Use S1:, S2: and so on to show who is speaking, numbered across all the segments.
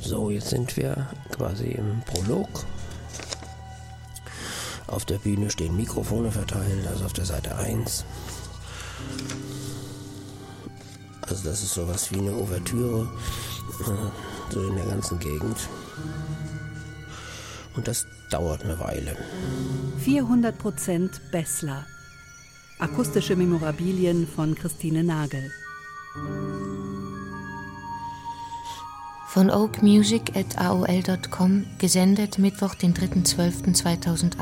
S1: So, jetzt sind wir quasi im Prolog. Auf der Bühne stehen Mikrofone verteilt, also auf der Seite 1. Also das ist sowas wie eine Ouvertüre, äh, so in der ganzen Gegend. Und das dauert eine Weile.
S2: 400% Bessler. Akustische Memorabilien von Christine Nagel.
S3: Von oakmusic.aol.com, gesendet Mittwoch, den 3.12.2008.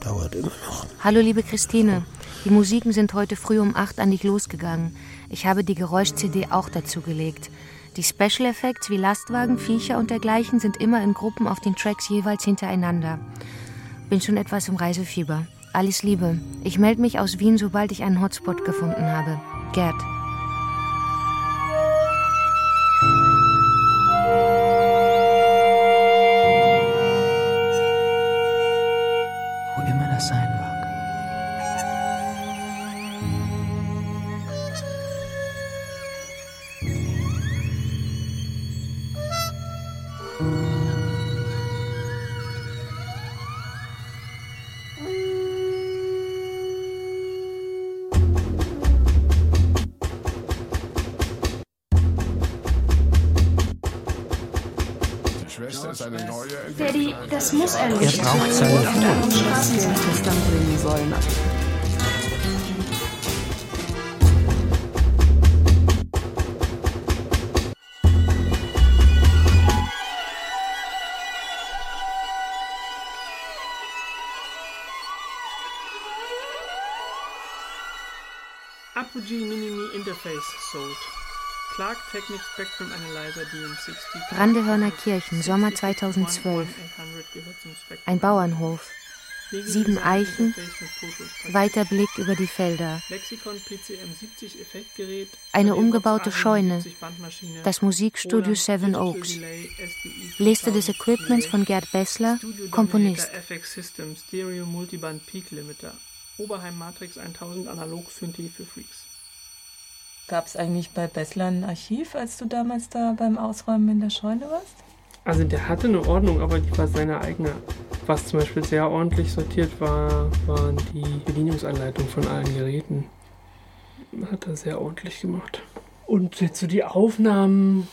S1: Dauert immer noch.
S3: Hallo liebe Christine, die Musiken sind heute früh um 8 an dich losgegangen. Ich habe die Geräusch-CD auch dazu gelegt. Die Special Effects wie Lastwagen, Viecher und dergleichen sind immer in Gruppen auf den Tracks jeweils hintereinander. Bin schon etwas im Reisefieber. Alles Liebe. Ich melde mich aus Wien, sobald ich einen Hotspot gefunden habe. Gerd.
S4: Das muss er nicht.
S1: Er braucht seine Ruhe.
S2: Das dann bringen sollen.
S3: Brandehörner Kirchen, Sommer 2012. Ein Bauernhof. Sieben Eichen, weiter Blick über die Felder. Eine umgebaute Scheune, das Musikstudio Seven Oaks. Liste des Equipments von Gerd Bessler, Komponist.
S5: Oberheim Matrix 1000 Analog Synthie für Freaks.
S6: Gab es eigentlich bei Bessler ein Archiv, als du damals da beim Ausräumen in der Scheune warst?
S5: Also der hatte eine Ordnung, aber die war seine eigene. Was zum Beispiel sehr ordentlich sortiert war, waren die Bedienungsanleitungen von allen Geräten. Hat er sehr ordentlich gemacht. Und jetzt so die Aufnahmen,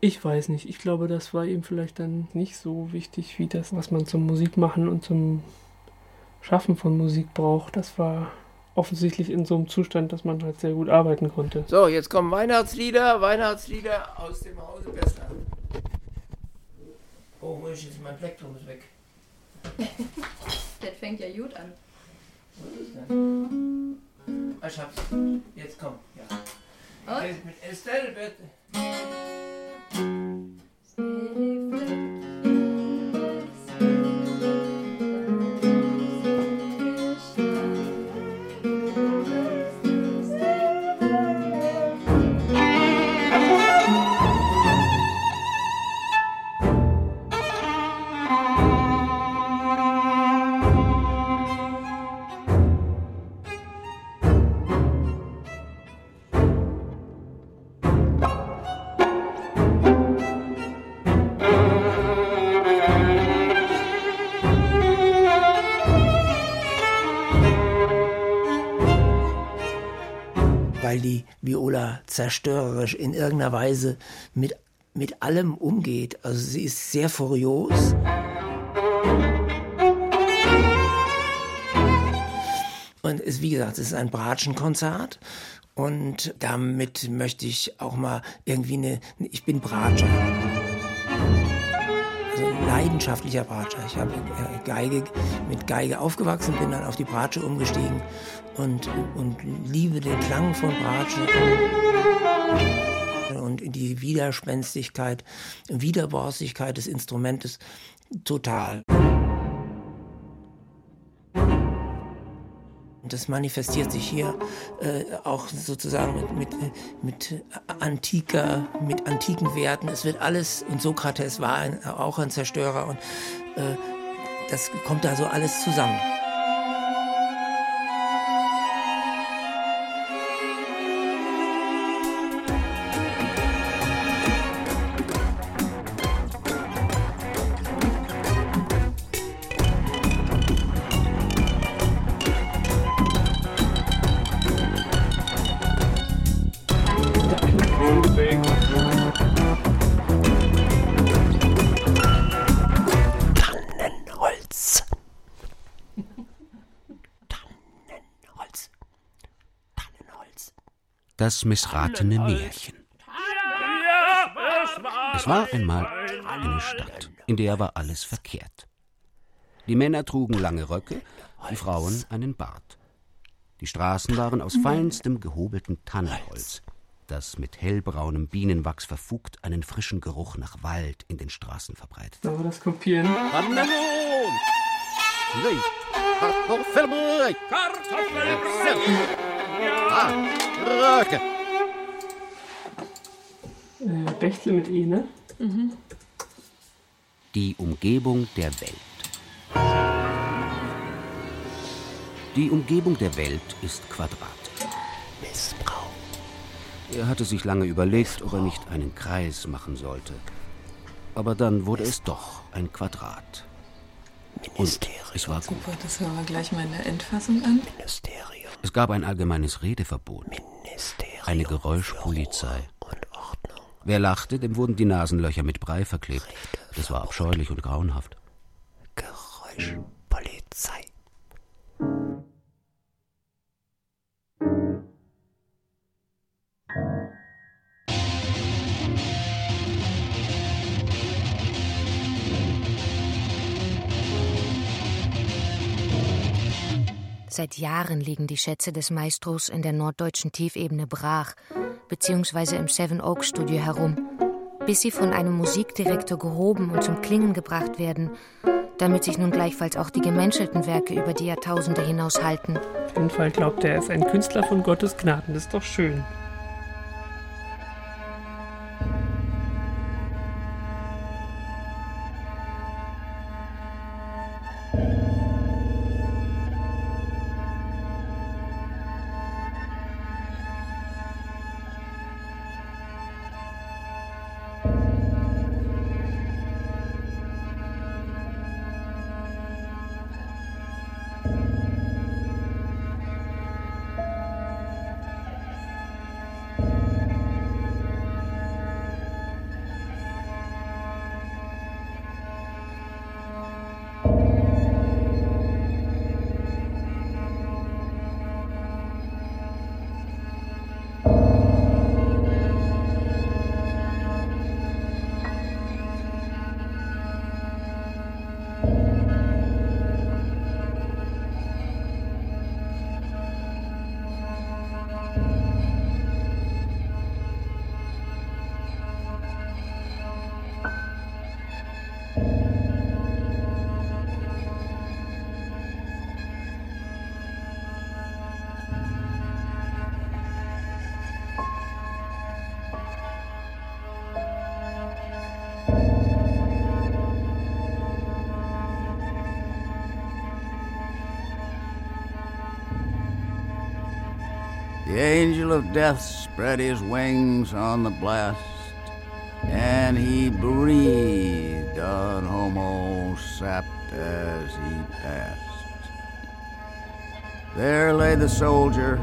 S5: ich weiß nicht. Ich glaube, das war ihm vielleicht dann nicht so wichtig wie das, was man zum Musikmachen und zum Schaffen von Musik braucht. Das war offensichtlich in so einem Zustand, dass man halt sehr gut arbeiten konnte.
S1: So, jetzt kommen Weihnachtslieder, Weihnachtslieder aus dem Hause Bessler. Oh, wo ist jetzt mein Plektrum ist weg?
S4: das fängt ja gut an.
S1: Was ist denn? Ah, ich hab's. Jetzt komm. Ja.
S4: Und?
S1: Mit Estelle, bitte. weil Viola zerstörerisch in irgendeiner Weise mit, mit allem umgeht. Also sie ist sehr furios. Und ist, wie gesagt, es ist ein Bratschenkonzert. Und damit möchte ich auch mal irgendwie eine, ich bin Bratscher. Leidenschaftlicher Bratscher. Ich habe äh, Geige, mit Geige aufgewachsen, bin dann auf die Bratsche umgestiegen und, und liebe den Klang von Bratsche und die Widerspenstigkeit, Widerborstigkeit des Instrumentes total. Das manifestiert sich hier äh, auch sozusagen mit, mit, mit antiker, mit antiken Werten. Es wird alles, und Sokrates war ein, auch ein Zerstörer und äh, das kommt da so alles zusammen.
S7: Das missratene Märchen. Es war einmal eine Stadt, in der war alles verkehrt. Die Männer trugen lange Röcke, die Frauen einen Bart. Die Straßen waren aus feinstem gehobeltem Tannenholz, das mit hellbraunem Bienenwachs verfugt einen frischen Geruch nach Wald in den Straßen verbreitet.
S5: So, das kopieren.
S7: Kartoffelbrei! Röcke!
S5: Äh, Bechtle mit E, ne?
S7: Die Umgebung der Welt. Die Umgebung der Welt ist Quadrat.
S1: Missbrauch.
S7: Er hatte sich lange überlegt, ob er nicht einen Kreis machen sollte. Aber dann wurde es doch ein Quadrat. Und es war gut.
S6: Super, das hören wir gleich mal in der Endfassung an.
S1: Ministerium.
S7: Es gab ein allgemeines Redeverbot,
S1: Ministerium.
S7: eine Geräuschpolizei.
S1: Und Ordnung.
S7: Wer lachte, dem wurden die Nasenlöcher mit Brei verklebt. Das war abscheulich und grauenhaft.
S1: Geräuschpolizei.
S3: Seit Jahren liegen die Schätze des Maestros in der norddeutschen Tiefebene brach, beziehungsweise im Seven Oaks Studio herum, bis sie von einem Musikdirektor gehoben und zum Klingen gebracht werden, damit sich nun gleichfalls auch die gemenschelten Werke über die Jahrtausende hinaus halten.
S5: Auf jeden Fall glaubt er, er ist ein Künstler von Gottes Gnaden. Das ist doch schön.
S8: Angel of death spread his wings on the blast, and he breathed on Homo sapped as he passed. There lay the soldier,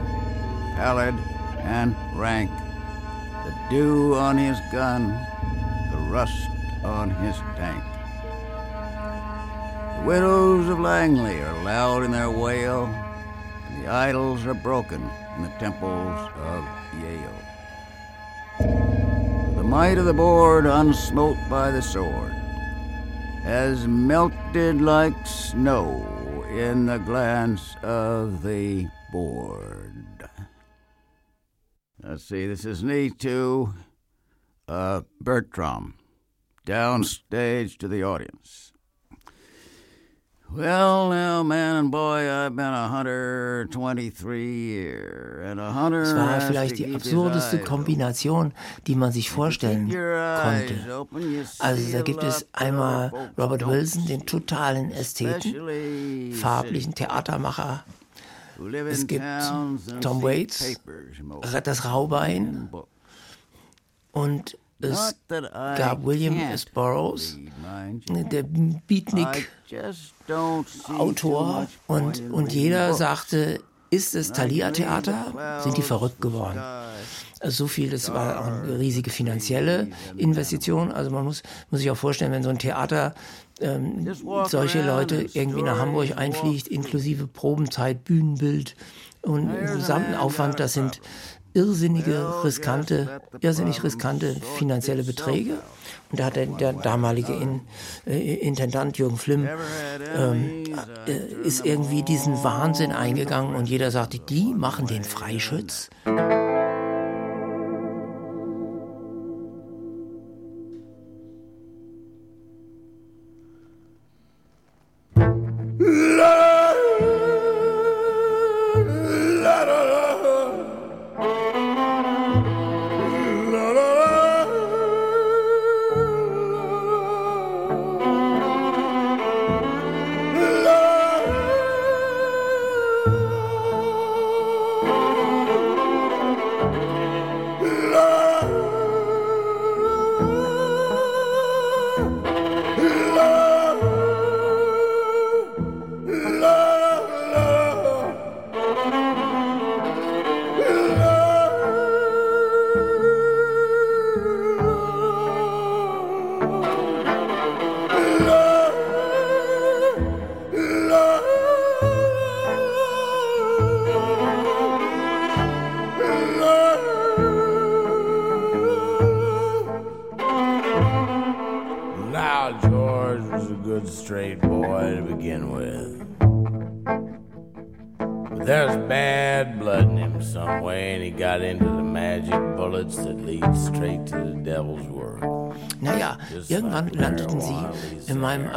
S8: pallid and rank, the dew on his gun, the rust on his tank. The widows of Langley are loud in their wail, and the idols are broken in the temples of Yale. The might of the board, unsmote by the sword, has melted like snow in the glance of the board. Let's see, this is knee two, uh, Bertram, downstage to the audience. Well, now, man and boy, I've been a hunter 23 year, and a hunter
S1: Es war vielleicht die absurdeste Kombination, die man sich vorstellen konnte. Also da gibt es einmal Robert Wilson, den totalen Ästheten, farblichen Theatermacher. Es gibt Tom Waits, das Raubein und es gab William S. Burroughs, der
S8: I
S1: Beatnik
S8: just don't see too
S1: Autor
S8: much point
S1: und, und jeder sagte, ist es
S8: I
S1: Thalia
S8: can read the
S1: Theater? Sind die verrückt geworden? Also so viel, das war auch eine riesige finanzielle Investition. Also man muss, muss sich auch vorstellen, wenn so ein Theater ähm, solche Leute irgendwie nach Hamburg einfliegt, inklusive Probenzeit, Bühnenbild und gesamten Aufwand, das sind irrsinnige, riskante, irrsinnig riskante finanzielle Beträge. Und da hat der, der damalige In, äh, Intendant Jürgen Flimm ähm, äh, ist irgendwie diesen Wahnsinn eingegangen und jeder sagte, die machen den Freischütz.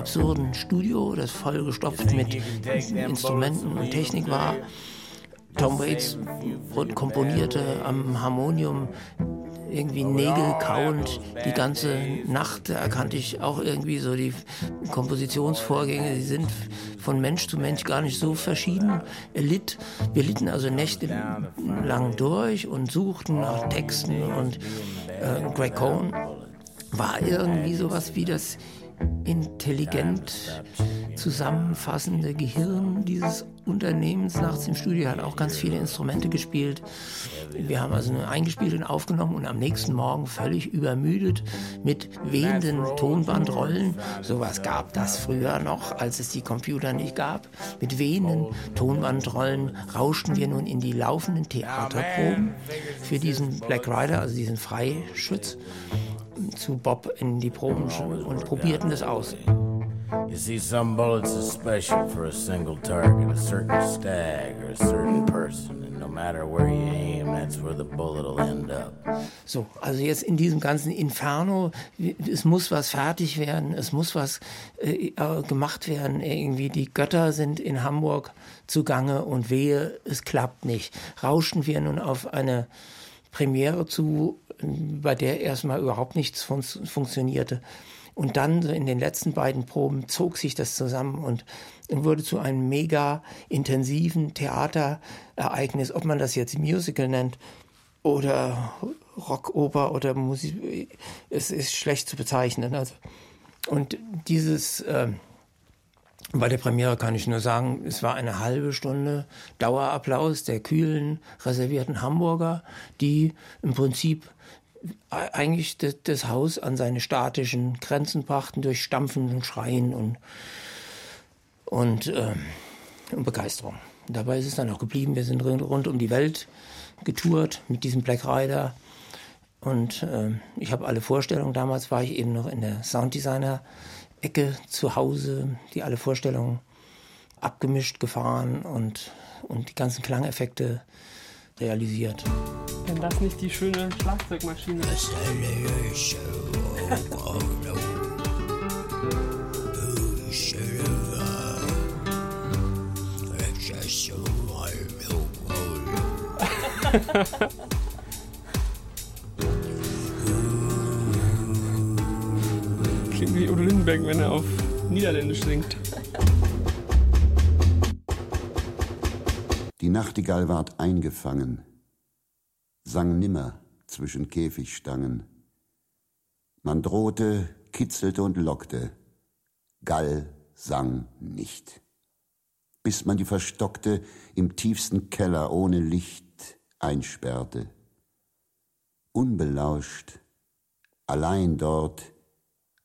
S1: Absurden Studio, das vollgestopft mit Instrumenten und Technik war. Tom Waits komponierte am Harmonium irgendwie Nägel kauend die ganze Nacht. Da erkannte ich auch irgendwie so die Kompositionsvorgänge, die sind von Mensch zu Mensch gar nicht so verschieden. Er litt, wir litten also nächtelang durch und suchten nach Texten und äh, Greg Cohn war irgendwie sowas wie das intelligent zusammenfassende Gehirn dieses Unternehmens nachts im Studio hat auch ganz viele Instrumente gespielt. Wir haben also nur eingespielt und aufgenommen und am nächsten Morgen völlig übermüdet mit wehenden Tonbandrollen. Sowas gab das früher noch, als es die Computer nicht gab. Mit wehenden Tonbandrollen rauschten wir nun in die laufenden Theaterproben für diesen Black Rider, also diesen Freischütz zu Bob in die Proben und probierten das aus. You see, some bullets are special for a single target, a certain stag or a certain person. And no matter where you aim, that's where the bullet will end up. So, also jetzt in diesem ganzen Inferno, es muss was fertig werden, es muss was äh, äh, gemacht werden. Irgendwie die Götter sind in Hamburg zugange und wehe, es klappt nicht. Rauschten wir nun auf eine Premiere zu, bei der erstmal überhaupt nichts fun funktionierte. Und dann in den letzten beiden Proben zog sich das zusammen und wurde zu einem mega intensiven Theaterereignis, ob man das jetzt Musical nennt oder Rockoper oder Musik, es ist schlecht zu bezeichnen. Also, und dieses, äh, bei der Premiere kann ich nur sagen, es war eine halbe Stunde Dauerapplaus der kühlen, reservierten Hamburger, die im Prinzip eigentlich das, Haus an seine statischen Grenzen brachten durch Stampfen und Schreien und, und, äh, und Begeisterung. Dabei ist es dann auch geblieben. Wir sind rund um die Welt getourt mit diesem Black Rider. Und äh, ich habe alle Vorstellungen, damals war ich eben noch in der Sounddesigner-Ecke zu Hause, die alle Vorstellungen abgemischt gefahren und, und die ganzen Klangeffekte realisiert.
S5: Wenn das nicht die schöne Schlagzeugmaschine ist. Klingt wie Udo Lindenberg, wenn er auf Niederländisch singt.
S9: Die Nachtigall ward eingefangen, sang nimmer zwischen Käfigstangen. Man drohte, kitzelte und lockte, Gall sang nicht, bis man die verstockte im tiefsten Keller ohne Licht einsperrte. Unbelauscht, allein dort,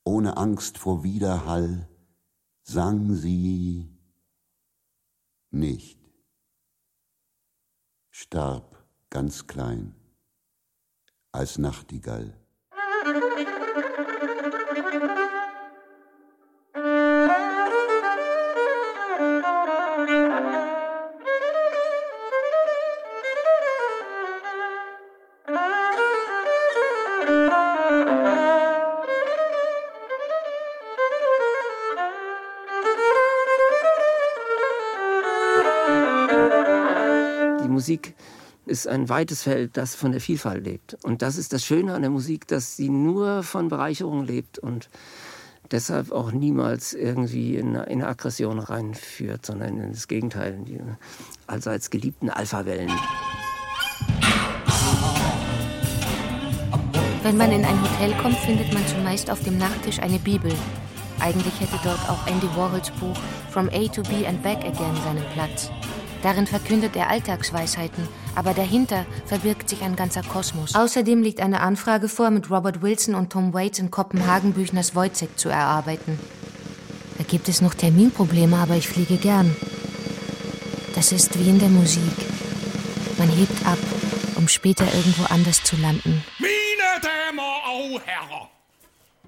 S9: ohne Angst vor Widerhall, sang sie nicht starb ganz klein. als Nachtigall.
S1: Ist ein weites Feld, das von der Vielfalt lebt. Und das ist das Schöne an der Musik, dass sie nur von Bereicherung lebt und deshalb auch niemals irgendwie in eine Aggression reinführt, sondern in das Gegenteil, die allseits geliebten Alphawellen.
S3: Wenn man in ein Hotel kommt, findet man zumeist auf dem Nachttisch eine Bibel. Eigentlich hätte dort auch Andy Warhols Buch From A to B and Back Again seinen Platz. Darin verkündet er Alltagsweisheiten, aber dahinter verbirgt sich ein ganzer Kosmos. Außerdem liegt eine Anfrage vor, mit Robert Wilson und Tom Waits in Kopenhagen Büchners Wojciech zu erarbeiten. Da gibt es noch Terminprobleme, aber ich fliege gern. Das ist wie in der Musik. Man hebt ab, um später irgendwo anders zu landen.
S10: Meine Damen und Herren,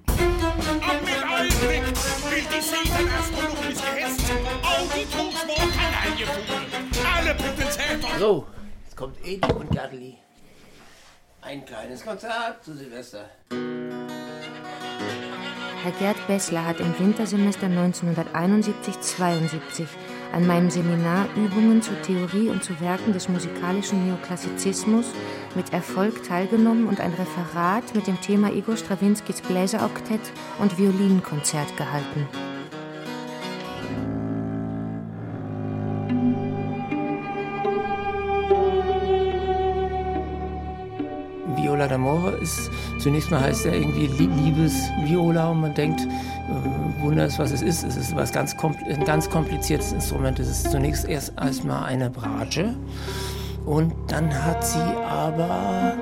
S10: am mit weg will die Seelen astronomische Hest, auch die Trugschmor Kanaille Alle bitte
S1: So, jetzt kommt Edi und Gerdli. Ein kleines Konzert zu Silvester.
S3: Herr Gerd Bessler hat im Wintersemester 1971-72 an meinem Seminar Übungen zur Theorie und zu Werken des musikalischen Neoklassizismus mit Erfolg teilgenommen und ein Referat mit dem Thema Igor Strawinskys Bläseroktett und Violinkonzert gehalten.
S1: Viola d'Amore ist, zunächst mal heißt er irgendwie Liebesviola und man denkt, äh, wundert was es ist. Es ist was ganz, ein ganz kompliziertes Instrument. Es ist zunächst erst erstmal eine Bratsche und dann hat sie aber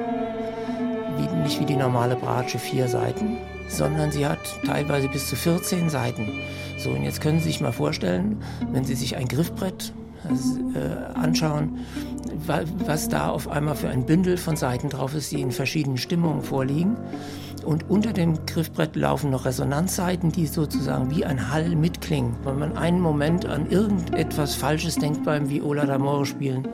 S1: wie, nicht wie die normale Bratsche vier Seiten, sondern sie hat teilweise bis zu 14 Seiten. So, und jetzt können Sie sich mal vorstellen, wenn Sie sich ein Griffbrett anschauen, was da auf einmal für ein Bündel von Seiten drauf ist, die in verschiedenen Stimmungen vorliegen. Und unter dem Griffbrett laufen noch Resonanzseiten, die sozusagen wie ein Hall mitklingen. Wenn man einen Moment an irgendetwas Falsches denkt beim Viola d'Amore spielen,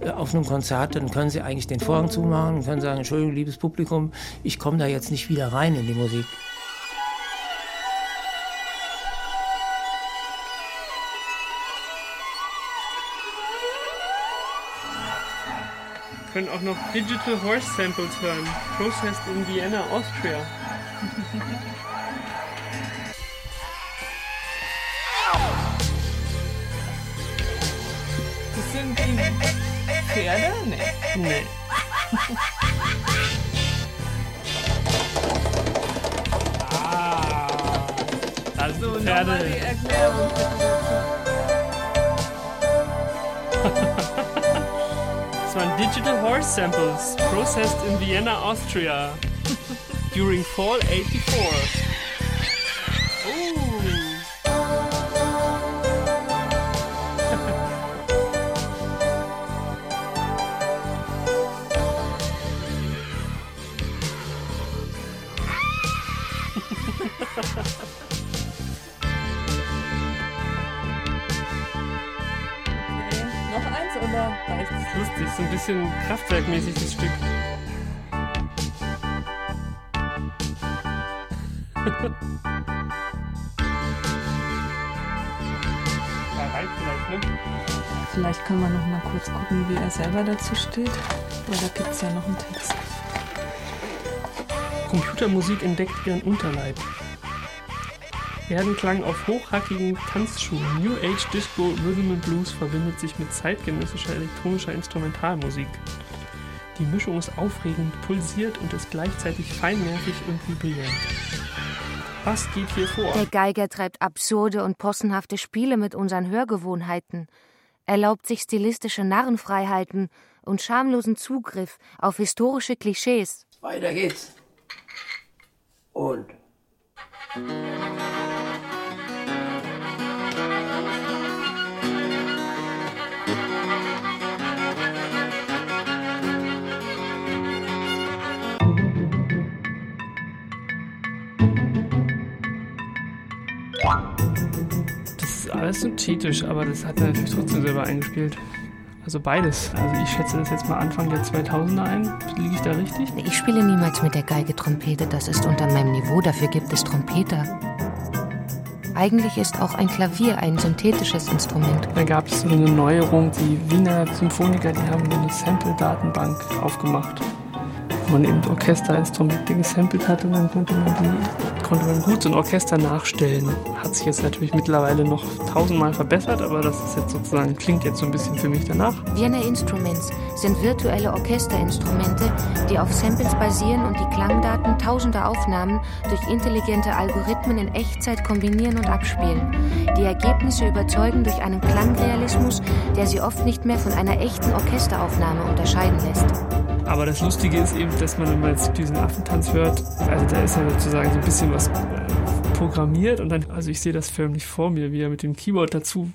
S1: äh, auf einem Konzert, dann können Sie eigentlich den Vorhang zumachen und können sagen, Entschuldigung, liebes Publikum, ich komme da jetzt nicht wieder rein in die Musik.
S5: Können auch noch Digital Horse Samples hören. Processed in Vienna, Austria.
S6: Das sind die Pferde? Nee.
S5: Nee. ah. Das sind Pferde.
S6: Die Erklärung
S5: Das waren Digital Horse Samples, processed in Vienna, Austria, during fall 84. bisschen kraftwerkmäßig das Stück.
S6: vielleicht, ne? Vielleicht können wir noch mal kurz gucken, wie er selber dazu steht. Weil da gibt es ja noch einen Text.
S5: Computermusik entdeckt ihren Unterleib. Erdenklang auf hochhackigen Tanzschuhen. New Age Disco Rhythm and Blues verbindet sich mit zeitgenössischer elektronischer Instrumentalmusik. Die Mischung ist aufregend, pulsiert und ist gleichzeitig feinnervig und vibrierend. Was geht hier vor?
S3: Der Geiger treibt absurde und possenhafte Spiele mit unseren Hörgewohnheiten, erlaubt sich stilistische Narrenfreiheiten und schamlosen Zugriff auf historische Klischees.
S1: Weiter geht's. Und.
S5: Ist synthetisch, aber das hat er natürlich trotzdem selber eingespielt. Also beides. Also ich schätze das jetzt mal Anfang der 2000er ein. Liege ich da richtig?
S3: Ich spiele niemals mit der Geige Trompete, das ist unter meinem Niveau, dafür gibt es Trompeter. Eigentlich ist auch ein Klavier ein synthetisches Instrument.
S5: Da gab es so eine Neuerung, die Wiener Symphoniker, die haben eine Sample-Datenbank aufgemacht wo man eben Orchesterinstrumente gesampelt hat und dann konnte man, die, konnte man gut so ein Orchester nachstellen. Hat sich jetzt natürlich mittlerweile noch tausendmal verbessert, aber das ist jetzt sozusagen, klingt jetzt so ein bisschen für mich danach.
S3: Vienna Instruments sind virtuelle Orchesterinstrumente, die auf Samples basieren und die Klangdaten tausender Aufnahmen durch intelligente Algorithmen in Echtzeit kombinieren und abspielen. Die Ergebnisse überzeugen durch einen Klangrealismus, der sie oft nicht mehr von einer echten Orchesteraufnahme unterscheiden lässt.
S5: Aber das Lustige ist eben, dass man, wenn man jetzt diesen Affentanz hört, also da ist ja sozusagen so ein bisschen was äh, programmiert und dann, also ich sehe das förmlich vor mir, wie er mit dem Keyboard dazu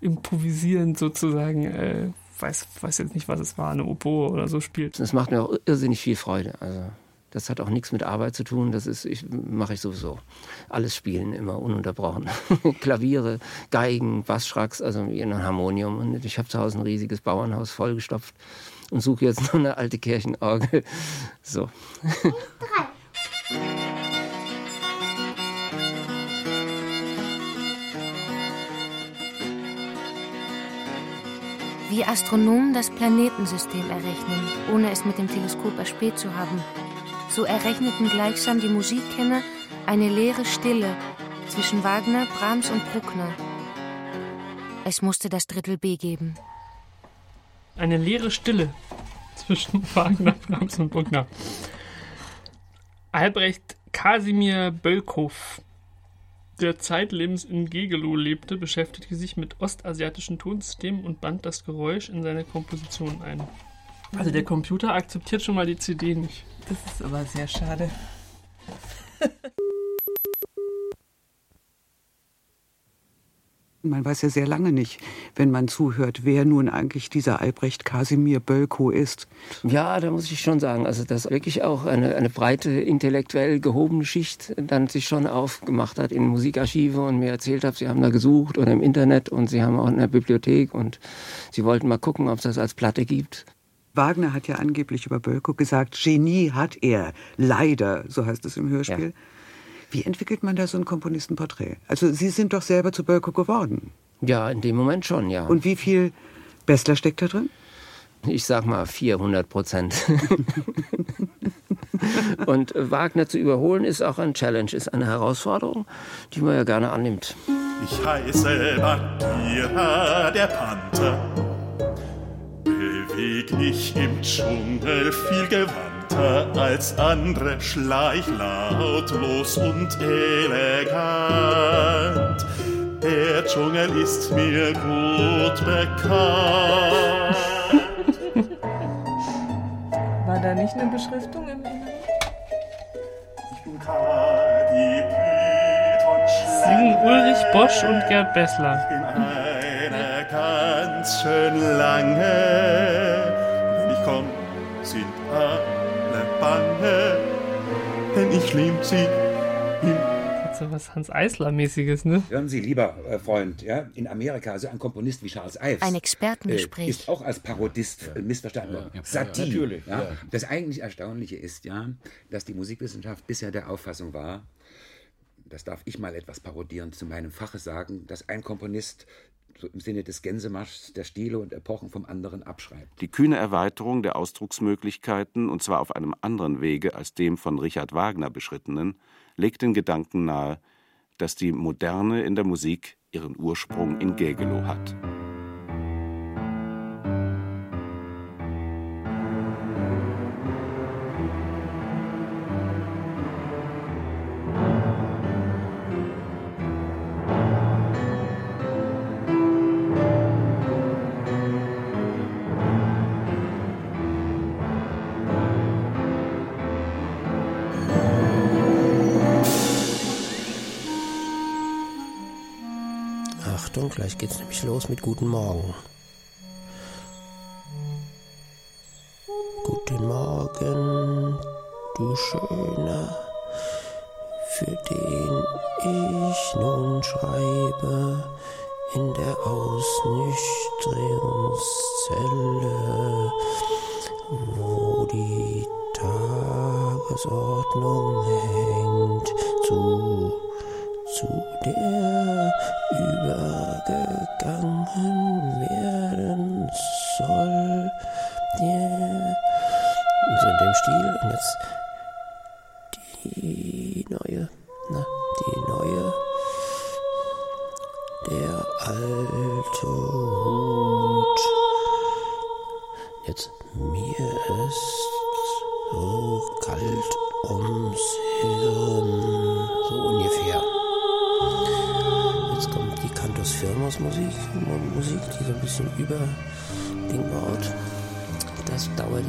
S5: improvisierend sozusagen, äh, weiß, weiß jetzt nicht, was es war, eine Oboe oder so spielt.
S1: Das macht mir auch irrsinnig viel Freude. Also das hat auch nichts mit Arbeit zu tun. Das ist, ich, mache ich sowieso. Alles spielen immer ununterbrochen. Klaviere, Geigen, Bassschracks, also ein Harmonium. Und ich habe zu Hause ein riesiges Bauernhaus vollgestopft und suche jetzt noch eine alte Kirchenorgel. So.
S3: Wie Astronomen das Planetensystem errechnen, ohne es mit dem Teleskop erspäht zu haben, so errechneten gleichsam die Musikkenner eine leere Stille zwischen Wagner, Brahms und Bruckner. Es musste das Drittel B geben
S5: eine leere Stille zwischen Wagner, Brahms und Bruckner. Albrecht Kasimir Bölkow, der zeitlebens in Gegelow lebte, beschäftigte sich mit ostasiatischen Tonsystemen und band das Geräusch in seine Komposition ein. Also der Computer akzeptiert schon mal die CD nicht.
S6: Das ist aber sehr schade.
S11: Man weiß ja sehr lange nicht, wenn man zuhört, wer nun eigentlich dieser Albrecht Kasimir Bölkow ist.
S1: Ja, da muss ich schon sagen, also dass wirklich auch eine, eine breite, intellektuell gehobene Schicht dann sich schon aufgemacht hat in Musikarchive und mir erzählt hat, sie haben da gesucht oder im Internet und sie haben auch in der Bibliothek und sie wollten mal gucken, ob es das als Platte gibt.
S11: Wagner hat ja angeblich über Bölkow gesagt, Genie hat er, leider, so heißt es im Hörspiel. Ja. Wie entwickelt man da so ein Komponistenporträt? Also Sie sind doch selber zu Bölkow geworden.
S1: Ja, in dem Moment schon, ja.
S11: Und wie viel Bessler steckt da drin?
S1: Ich sag mal 400 Prozent. Und Wagner zu überholen ist auch ein Challenge, ist eine Herausforderung, die man ja gerne annimmt.
S10: Ich heiße Bagheera, der Panther. Beweg ich im Dschungel viel Gewalt Weiter als andere schleich lautlos und elegant. Der Dschungel ist mir gut bekannt.
S6: War da nicht eine Beschriftung im Inneren?
S10: Ich bin Kadi
S5: Singen Ulrich Bosch und Gerd Bessler.
S10: Ich bin eine ganz schön lange. Wenn ich komm, sind alle bange, denn ich lieb sie
S5: hin. So was Hans Eisler-mäßiges, ne?
S12: Hören Sie, lieber äh, Freund, ja, in Amerika, also ein Komponist wie Charles Ives.
S3: Ein Expertengespräch.
S12: Äh, ist auch als Parodist ja. missverstanden worden. Ja, ja, Satie. Natürlich. Ja. Das eigentlich Erstaunliche ist ja, dass die Musikwissenschaft bisher der Auffassung war, das darf ich mal etwas parodierend zu meinem Fache sagen, dass ein Komponist so im Sinne des Gänsemarschs der Stile und Epochen vom anderen abschreibt.
S13: Die kühne Erweiterung der Ausdrucksmöglichkeiten, und zwar auf einem anderen Wege als dem von Richard Wagner beschrittenen, legt den Gedanken nahe, dass die Moderne in der Musik ihren Ursprung in Gägelow hat.
S1: Gleich geht's nämlich los mit Guten Morgen. Guten Morgen, du Schöne, für den ich nun schreibe in der Ausnüchterungszelle, wo die Tagesordnung hängt
S14: zu, zu der übergegangen werden soll. Der, so in dem Stil. Und jetzt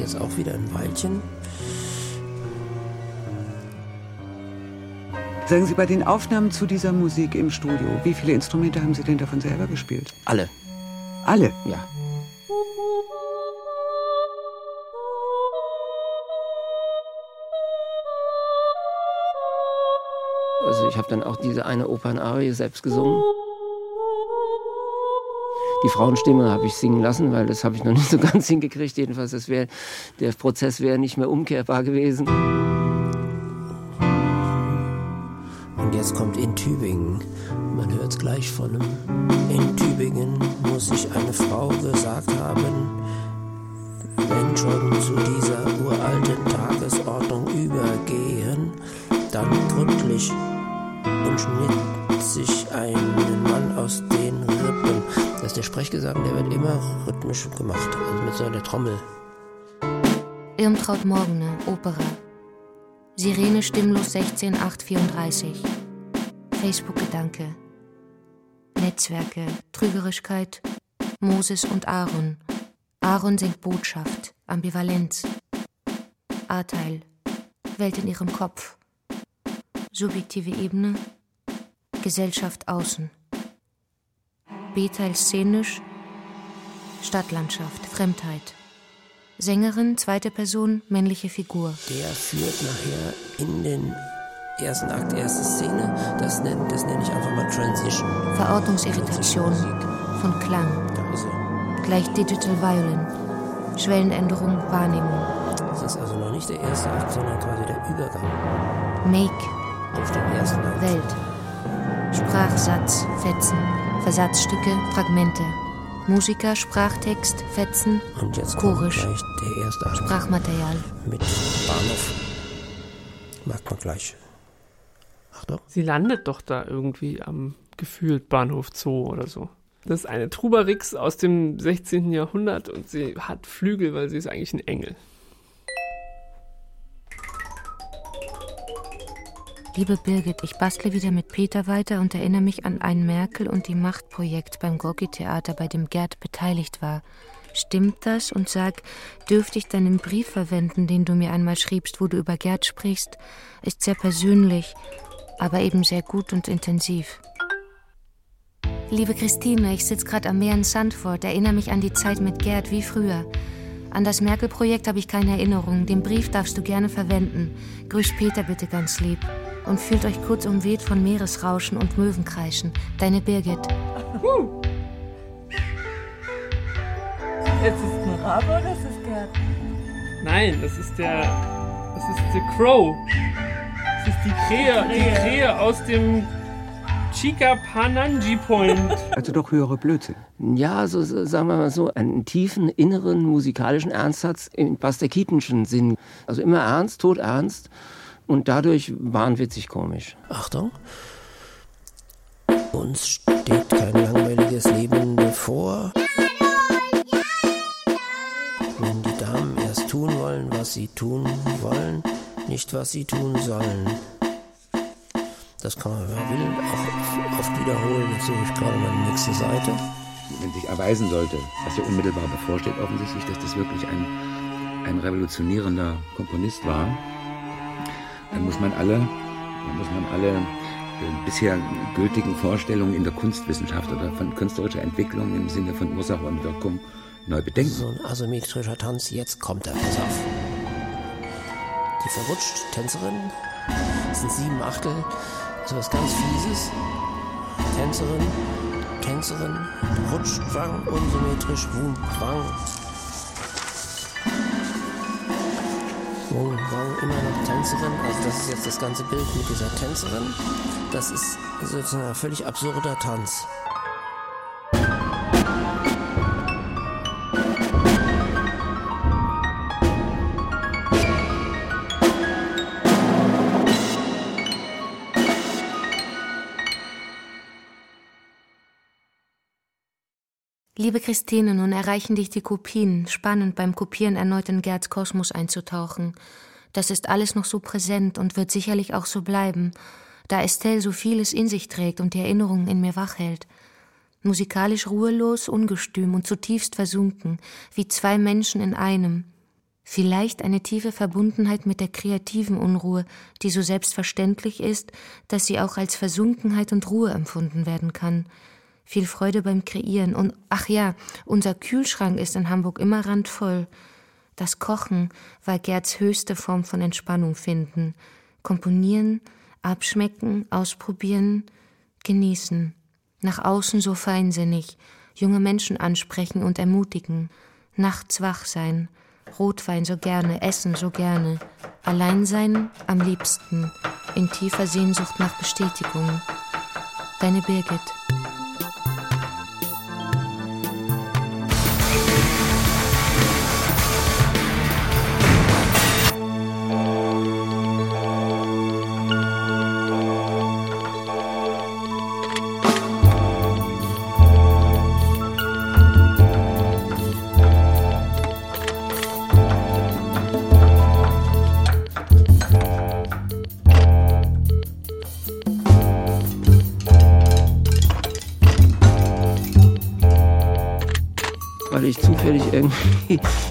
S14: Jetzt auch wieder ein Weilchen.
S11: Sagen Sie, bei den Aufnahmen zu dieser Musik im Studio, wie viele Instrumente haben Sie denn davon selber gespielt?
S14: Alle.
S11: Alle?
S14: Ja. Also ich habe dann auch diese eine Opernarie selbst gesungen. Die Frauenstimme habe ich singen lassen, weil das habe ich noch nicht so ganz hingekriegt. Jedenfalls, das wär, der Prozess wäre nicht mehr umkehrbar gewesen. Und jetzt kommt in Tübingen. Man hört es gleich von einem. In Tübingen muss sich eine Frau gesagt haben, wenn schon zu dieser uralten Tagesordnung übergehen, dann gründlich und schnitt sich einen Mann aus den Rippen. Das ist der Sprechgesang, der wird immer rhythmisch gemacht, also mit so einer Trommel.
S3: Irmtraut Morgene, Opera. Sirene stimmlos 16834. Facebook-Gedanke. Netzwerke, Trügerischkeit, Moses und Aaron. Aaron singt Botschaft, Ambivalenz. A-Teil, Welt in ihrem Kopf. Subjektive Ebene, Gesellschaft außen. B-Teil szenisch, Stadtlandschaft, Fremdheit. Sängerin, zweite Person, männliche Figur.
S14: Der führt nachher in den ersten Akt, erste Szene. Das nenne das nenn ich einfach mal Transition.
S3: Verortungsirritation von Klang.
S14: Da ist er.
S3: Gleich Digital Violin. Schwellenänderung, Wahrnehmung.
S14: Das ist also noch nicht der erste Akt, sondern quasi der Übergang.
S3: Make.
S14: Auf den ersten Akt.
S3: Welt. Sprachsatz, Fetzen. Versatzstücke, Fragmente. Musiker, Sprachtext, Fetzen,
S14: Und jetzt
S3: chorisch,
S14: kommt gleich der erste Akt.
S3: Sprachmaterial.
S14: Mit Bahnhof. Merkt man gleich. Achtung.
S5: Sie landet doch da irgendwie am gefühlt Bahnhof Zoo oder so. Das ist eine Trubarix aus dem 16. Jahrhundert und sie hat Flügel, weil sie ist eigentlich ein Engel.
S3: Liebe Birgit, ich bastle wieder mit Peter weiter und erinnere mich an ein Merkel und die Machtprojekt beim Gorki-Theater, bei dem Gerd beteiligt war. Stimmt das? Und sag, dürfte ich deinen Brief verwenden, den du mir einmal schriebst, wo du über Gerd sprichst? Ist sehr persönlich, aber eben sehr gut und intensiv. Liebe Christine, ich sitze gerade am Meer in Sandford, erinnere mich an die Zeit mit Gerd wie früher. An das Merkel-Projekt habe ich keine Erinnerung. Den Brief darfst du gerne verwenden. Grüß Peter bitte ganz lieb. Und fühlt euch kurz umweht von Meeresrauschen und Möwenkreischen. Deine Birgit.
S6: Ist es ein Rabe oder ist es Gerd?
S5: Nein, das ist der. Das ist The Crow. Das ist die Krähe, die
S6: Krähe.
S5: Krähe aus dem Chikapananji Point.
S11: Also doch höhere Blödsinn.
S14: Ja, so, so sagen wir mal so, einen tiefen inneren musikalischen Ernstsatz im Buster Keatonschen Sinn. Also immer ernst, todernst und dadurch wahnwitzig komisch. Achtung. Uns steht kein langweiliges Leben bevor. Wenn die Damen erst tun wollen, was sie tun wollen, nicht was sie tun sollen. Das kann man, wenn man will, auch oft wiederholen. Jetzt suche ich gerade mal die nächste Seite.
S12: Wenn sich erweisen sollte, was ja unmittelbar bevorsteht, offensichtlich, dass das wirklich ein, ein revolutionierender Komponist war, dann muss man alle, dann muss man alle äh, bisher gültigen Vorstellungen in der Kunstwissenschaft oder von künstlerischer Entwicklung im Sinne von Ursache und Wirkung neu bedenken.
S14: So ein asymmetrischer Tanz, jetzt kommt er, pass auf. Die verrutscht, Tänzerin, das sind sieben Achtel, also was ganz Fieses. Tänzerin, Tänzerin, rutscht, wang, unsymmetrisch, wum, wang.
S1: Wong Wang immer noch Tänzerin. Also das ist jetzt das ganze Bild mit dieser Tänzerin. Das ist sozusagen ein völlig absurder Tanz.
S3: Liebe Christine, nun erreichen dich die Kopien. Spannend beim Kopieren erneut in Gerds Kosmos einzutauchen. Das ist alles noch so präsent und wird sicherlich auch so bleiben, da Estelle so vieles in sich trägt und die Erinnerungen in mir wach hält. Musikalisch ruhelos, ungestüm und zutiefst versunken, wie zwei Menschen in einem. Vielleicht eine tiefe Verbundenheit mit der kreativen Unruhe, die so selbstverständlich ist, dass sie auch als Versunkenheit und Ruhe empfunden werden kann – viel Freude beim Kreieren. Und ach ja, unser Kühlschrank ist in Hamburg immer randvoll. Das Kochen war Gerds höchste Form von Entspannung finden. Komponieren, abschmecken, ausprobieren, genießen. Nach außen so feinsinnig, junge Menschen ansprechen und ermutigen. Nachts wach sein, Rotwein so gerne, Essen so gerne. Allein sein am liebsten, in tiefer Sehnsucht nach Bestätigung. Deine Birgit.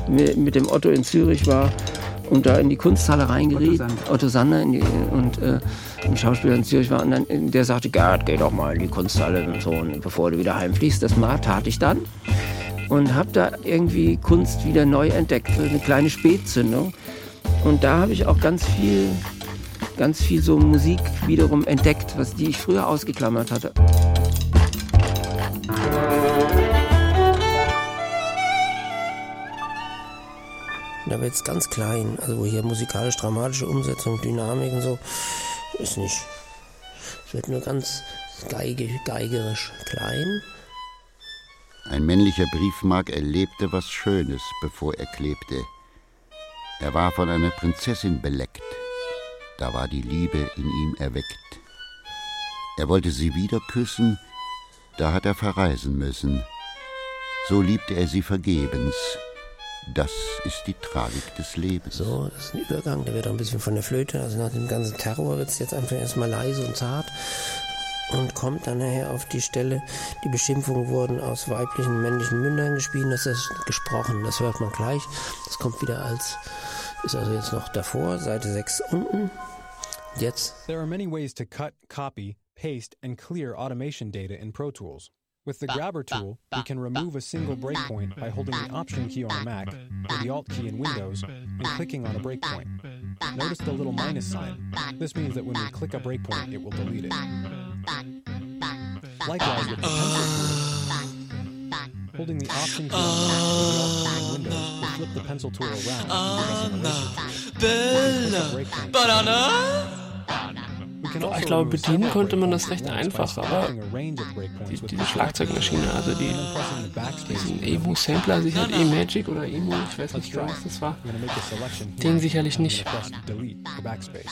S1: Mit dem Otto in Zürich war und da in die Kunsthalle reingeriet, Otto Sander, die, und äh, ein Schauspieler in Zürich war, und dann, der sagte, Gerd, geh doch mal in die Kunsthalle, und so, bevor du wieder heimfließt. Das mal tat ich dann und habe da irgendwie Kunst wieder neu entdeckt, eine kleine Spätzündung. Und da habe ich auch ganz viel, ganz viel so Musik wiederum entdeckt, was die ich früher ausgeklammert hatte. Da wird es ganz klein. Also hier musikalisch-dramatische Umsetzung, Dynamik und so, ist nicht. Es wird nur ganz geige, geigerisch klein.
S9: Ein männlicher Briefmark erlebte was Schönes, bevor er klebte. Er war von einer Prinzessin beleckt. Da war die Liebe in ihm erweckt. Er wollte sie wieder küssen, da hat er verreisen müssen. So liebte er sie vergebens, das ist die Tragik des Lebens.
S1: So, das ist ein Übergang, der wird auch ein bisschen von der Flöte. Also nach dem ganzen Terror wird es jetzt einfach erstmal leise und zart und kommt dann nachher auf die Stelle, die Beschimpfungen wurden aus weiblichen und männlichen Mündern gespielt, das ist gesprochen, das hört man gleich. Das kommt wieder als, ist also jetzt noch davor, Seite 6 unten. Jetzt.
S15: There are many ways to cut, copy, paste and clear automation data in Pro Tools. With the grabber tool, we can remove a single breakpoint by holding the Option key on a Mac or the Alt key in Windows and clicking on a breakpoint. Notice the little minus sign. This means that when we click a breakpoint, it will delete it. Likewise, with the pencil tool, holding the Option key on the Mac or the Alt key in Windows will flip the pencil tool around and give us an eraser. Banana!
S5: Ich glaube, bedienen konnte man das recht einfach, aber die, diese Schlagzeugmaschine, also die, diesen Emo-Sampler, sicher E-Magic oder Emo, ich weiß nicht genau, was das war, den sicherlich nicht.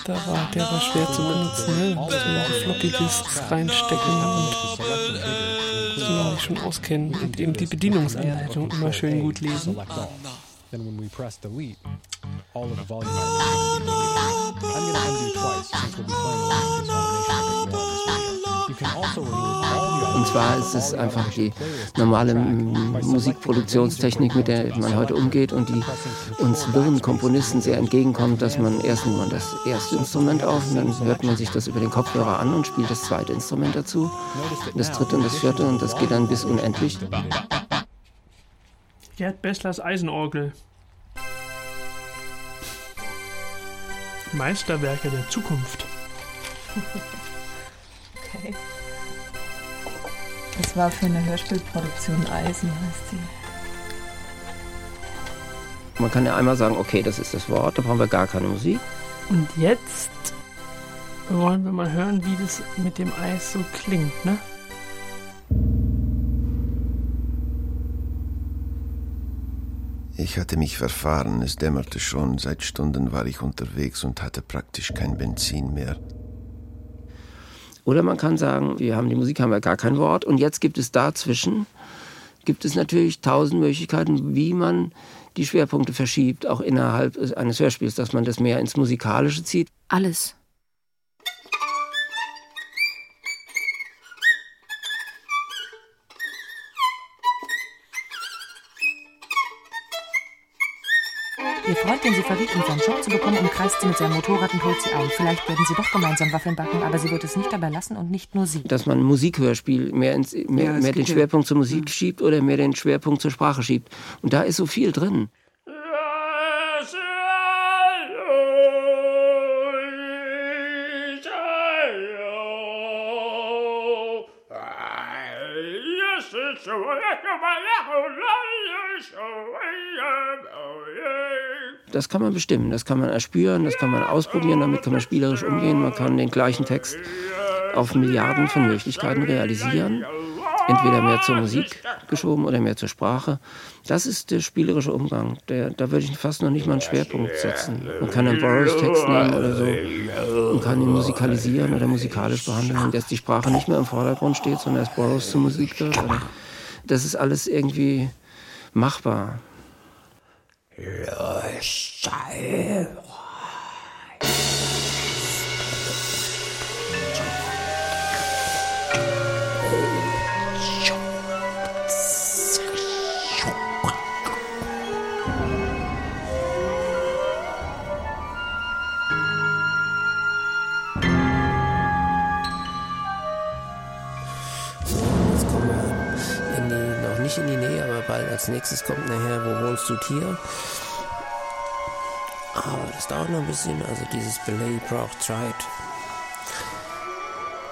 S5: Da war, der war schwer zu benutzen, ne? So Floppy Disks reinstecken und so man sich schon auskennen und eben die Bedienungsanleitung immer schön gut lesen. Then when we press delete, all of the volume I'm going to undo twice since we'll be playing
S1: also Und zwar ist es einfach die normale Musikproduktionstechnik, mit der man heute umgeht und die uns wirren Komponisten sehr entgegenkommt, dass man erst nimmt man das erste Instrument auf und dann hört man sich das über den Kopfhörer an und spielt das zweite Instrument dazu, das dritte und das vierte und das geht dann bis unendlich.
S5: Gerd Besslers Eisenorgel. Meisterwerke der Zukunft.
S6: okay. Das war für eine Hörspielproduktion Eisen, heißt sie.
S1: Man kann ja einmal sagen, okay, das ist das Wort, da brauchen wir gar keine Musik.
S5: Und jetzt wollen wir mal hören, wie das mit dem Eis so klingt, ne?
S16: Ich hatte mich verfahren, es dämmerte schon, seit Stunden war ich unterwegs und hatte praktisch kein Benzin mehr.
S1: Oder man kann sagen, wir haben die Musik, haben wir gar kein Wort und jetzt gibt es dazwischen, gibt es natürlich tausend Möglichkeiten, wie man die Schwerpunkte verschiebt, auch innerhalb eines Hörspiels, dass man das mehr ins Musikalische zieht.
S3: Alles.
S17: Freund, den sie verriet, um seinen Job zu bekommen, umkreist sie mit seinem Motorrad und holt sie ein. Vielleicht werden sie doch gemeinsam Waffeln backen, aber sie wird es nicht dabei lassen und nicht nur sie.
S1: Dass man ein Musikhörspiel mehr, ins, mehr,
S11: Ja,
S1: mehr den Schwerpunkt zur Musik schiebt oder mehr den Schwerpunkt zur Sprache schiebt. Und da ist so viel drin. Das kann man bestimmen, das kann man erspüren, das kann man ausprobieren, damit kann man spielerisch umgehen. Man kann den gleichen Text auf Milliarden von Möglichkeiten realisieren. Entweder mehr zur Musik geschoben oder mehr zur Sprache. Das ist der spielerische Umgang. Der, da würde ich fast noch nicht mal einen Schwerpunkt setzen. Man kann einen Burroughs-Text nehmen oder so und kann ihn musikalisieren oder musikalisch behandeln, dass die Sprache nicht mehr im Vordergrund steht, sondern dass Burroughs zur Musik wird. Oder das ist alles irgendwie machbar. Jetzt als nächstes kommt nachher, wo wohnst du Tier? Aber das dauert noch ein bisschen, also dieses Belay braucht Zeit.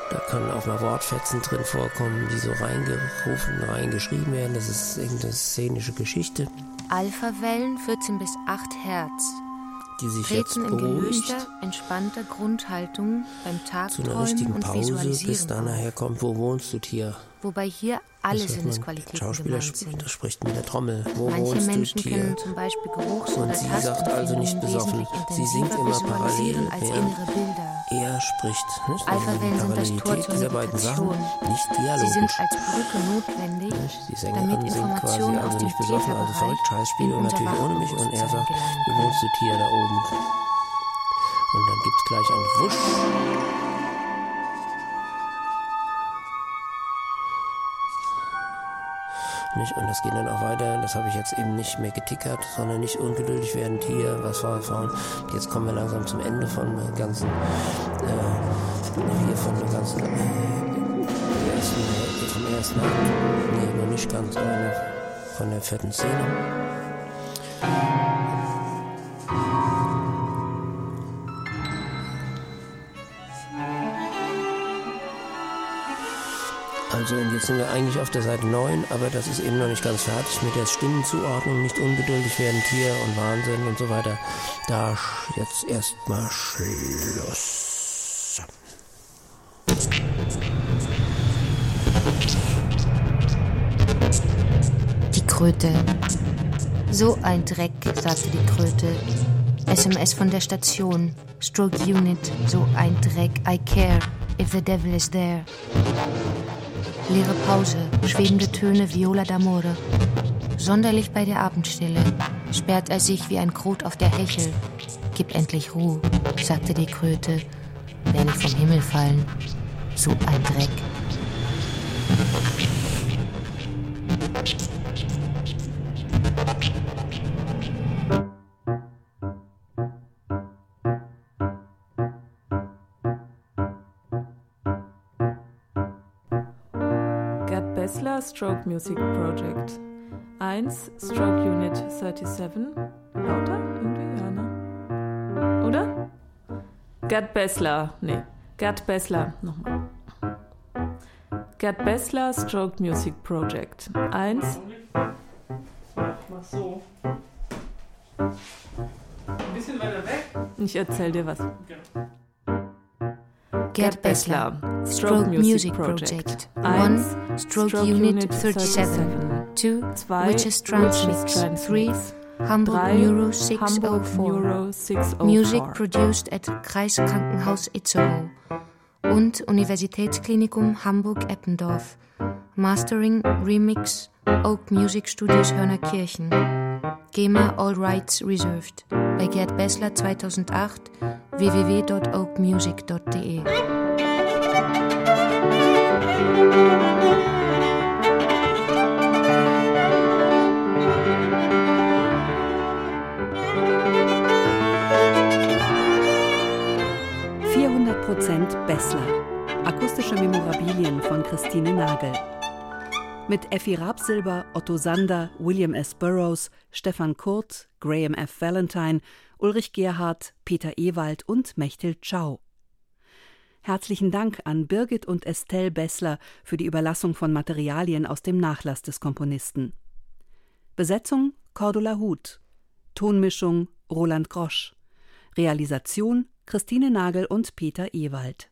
S1: Da können auch mal Wortfetzen drin vorkommen, die so reingerufen, reingeschrieben werden. Das ist irgendeine szenische Geschichte,
S3: Alpha-Wellen 14 bis 8 Hertz.
S1: die sich jetzt
S3: Treten in
S1: beruhigt
S3: gelöster, entspannter Grundhaltung beim
S1: zu einer richtigen Pause, bis da nachher kommt, wo wohnst du Tier?
S3: Wobei hier alle Sinnesqualitäten
S1: Schauspieler
S3: gemeint
S1: spricht mit der Trommel. Wo
S3: Manche
S1: wohnst
S3: Menschen
S1: du Tier?
S3: zum Beispiel Geruchs-
S1: Und sie sagt also nicht besoffen. Sie singt immer parallel,
S3: als innere Bilder.
S1: er spricht. Nicht? Also
S3: Alpha-Wellen
S1: die
S3: sind das Tor zur
S1: dieser beiden Sachen, nicht
S3: Sie
S1: dialogisch.
S3: sind als Brücke notwendig,
S1: Die
S3: damit
S1: Sängerin singt quasi also
S3: dem
S1: nicht besoffen, also verrückt, Scheißspiel und natürlich ohne mich. Und er sagt, du wohnst du Tier da oben. Und dann gibt's gleich einen Wusch. Nicht? Und das geht dann auch weiter. Das habe ich jetzt eben nicht mehr getickert, sondern nicht ungeduldig werden. Hier, was war vorhin? Jetzt kommen wir langsam zum Ende von der ganzen, äh, hier von der ganzen, äh, ersten, vom ersten Akt. Nee, noch nicht ganz, aber von der vierten Szene. Also und jetzt sind wir eigentlich auf der Seite 9, aber das ist eben noch nicht ganz fertig mit der Stimmenzuordnung, nicht ungeduldig werden, Tier und Wahnsinn und so weiter. Da jetzt erstmal Schluss.
S3: Die Kröte. So ein Dreck, sagte die Kröte. SMS von der Station. Stroke Unit. So ein Dreck. I care if the devil is there. Leere Pause. Schwebende Töne Viola d'Amore. Sonderlich bei der Abendstille. Sperrt er sich wie ein Krot auf der Hechel. Gib endlich Ruhe, sagte die Kröte. Wer nicht vom Himmel fallen. So ein Dreck.
S6: Stroke Music Project. 1 Stroke Unit 37. Lauter? Irgendwie, ja, ne? Oder? Gerd Bessler. Nee. Gerd Bessler. Nochmal. Gerd Bessler Stroke Music Project. 1.
S5: Mach so.
S6: Ein bisschen weiter weg. Ich erzähl dir was. Genau.
S3: Gerd Bessler, Stroke Music Project. 1. Stroke Unit 37. 2. Witches Transmix. 3. Hamburg Neuro 604. Music produced at Kreiskrankenhaus Itzehoe. Und Universitätsklinikum Hamburg-Eppendorf. Mastering, Remix, Oak Music Studios Hörnerkirchen. GEMA All Rights Reserved. Bei Gerd Bessler 2008 www.oakmusic.de.
S2: Bessler. Akustische Memorabilien von Christine Nagel. Mit Effi Rabsilber, Otto Sander, William S. Burroughs, Stefan Kurt, Graham F. Valentine, Ulrich Gerhardt, Peter Ewald und Mechthild Schau. Herzlichen Dank an Birgit und Estelle Bessler für die Überlassung von Materialien aus dem Nachlass des Komponisten. Besetzung Cordula Huth. Tonmischung Roland Grosch. Realisation Christine Nagel und Peter Ewald.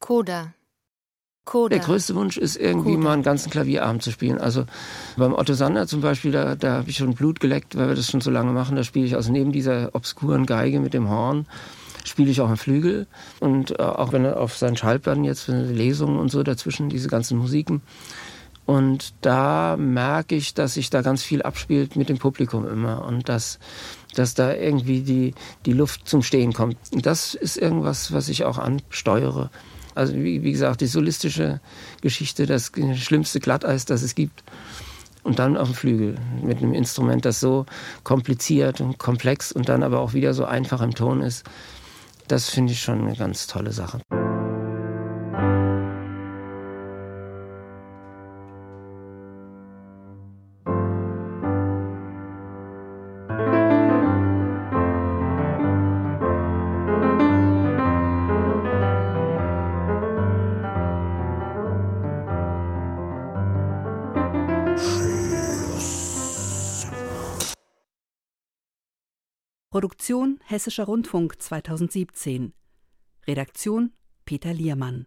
S3: Coda.
S1: Coda. Der größte Wunsch ist irgendwie Coda. mal einen ganzen Klavierabend zu spielen. Also beim Otto Sander zum Beispiel, da, da habe ich schon Blut geleckt, weil wir das schon so lange machen. Da spiele ich also neben dieser obskuren Geige mit dem Horn, spiele ich auch am Flügel. Und äh, auch wenn er auf seinen Schallplatten jetzt für Lesungen und so dazwischen, diese ganzen Musiken. Und da merke ich, dass sich da ganz viel abspielt mit dem Publikum immer. Und dass dass da irgendwie die, die Luft zum Stehen kommt. Und das ist irgendwas, was ich auch ansteuere. Also wie, wie gesagt, die solistische Geschichte, das schlimmste Glatteis, das es gibt. Und dann auf dem Flügel mit einem Instrument, das so kompliziert und komplex und dann aber auch wieder so einfach im Ton ist. Das finde ich schon eine ganz tolle Sache.
S2: Hessischer Rundfunk 2017. Redaktion Peter Liermann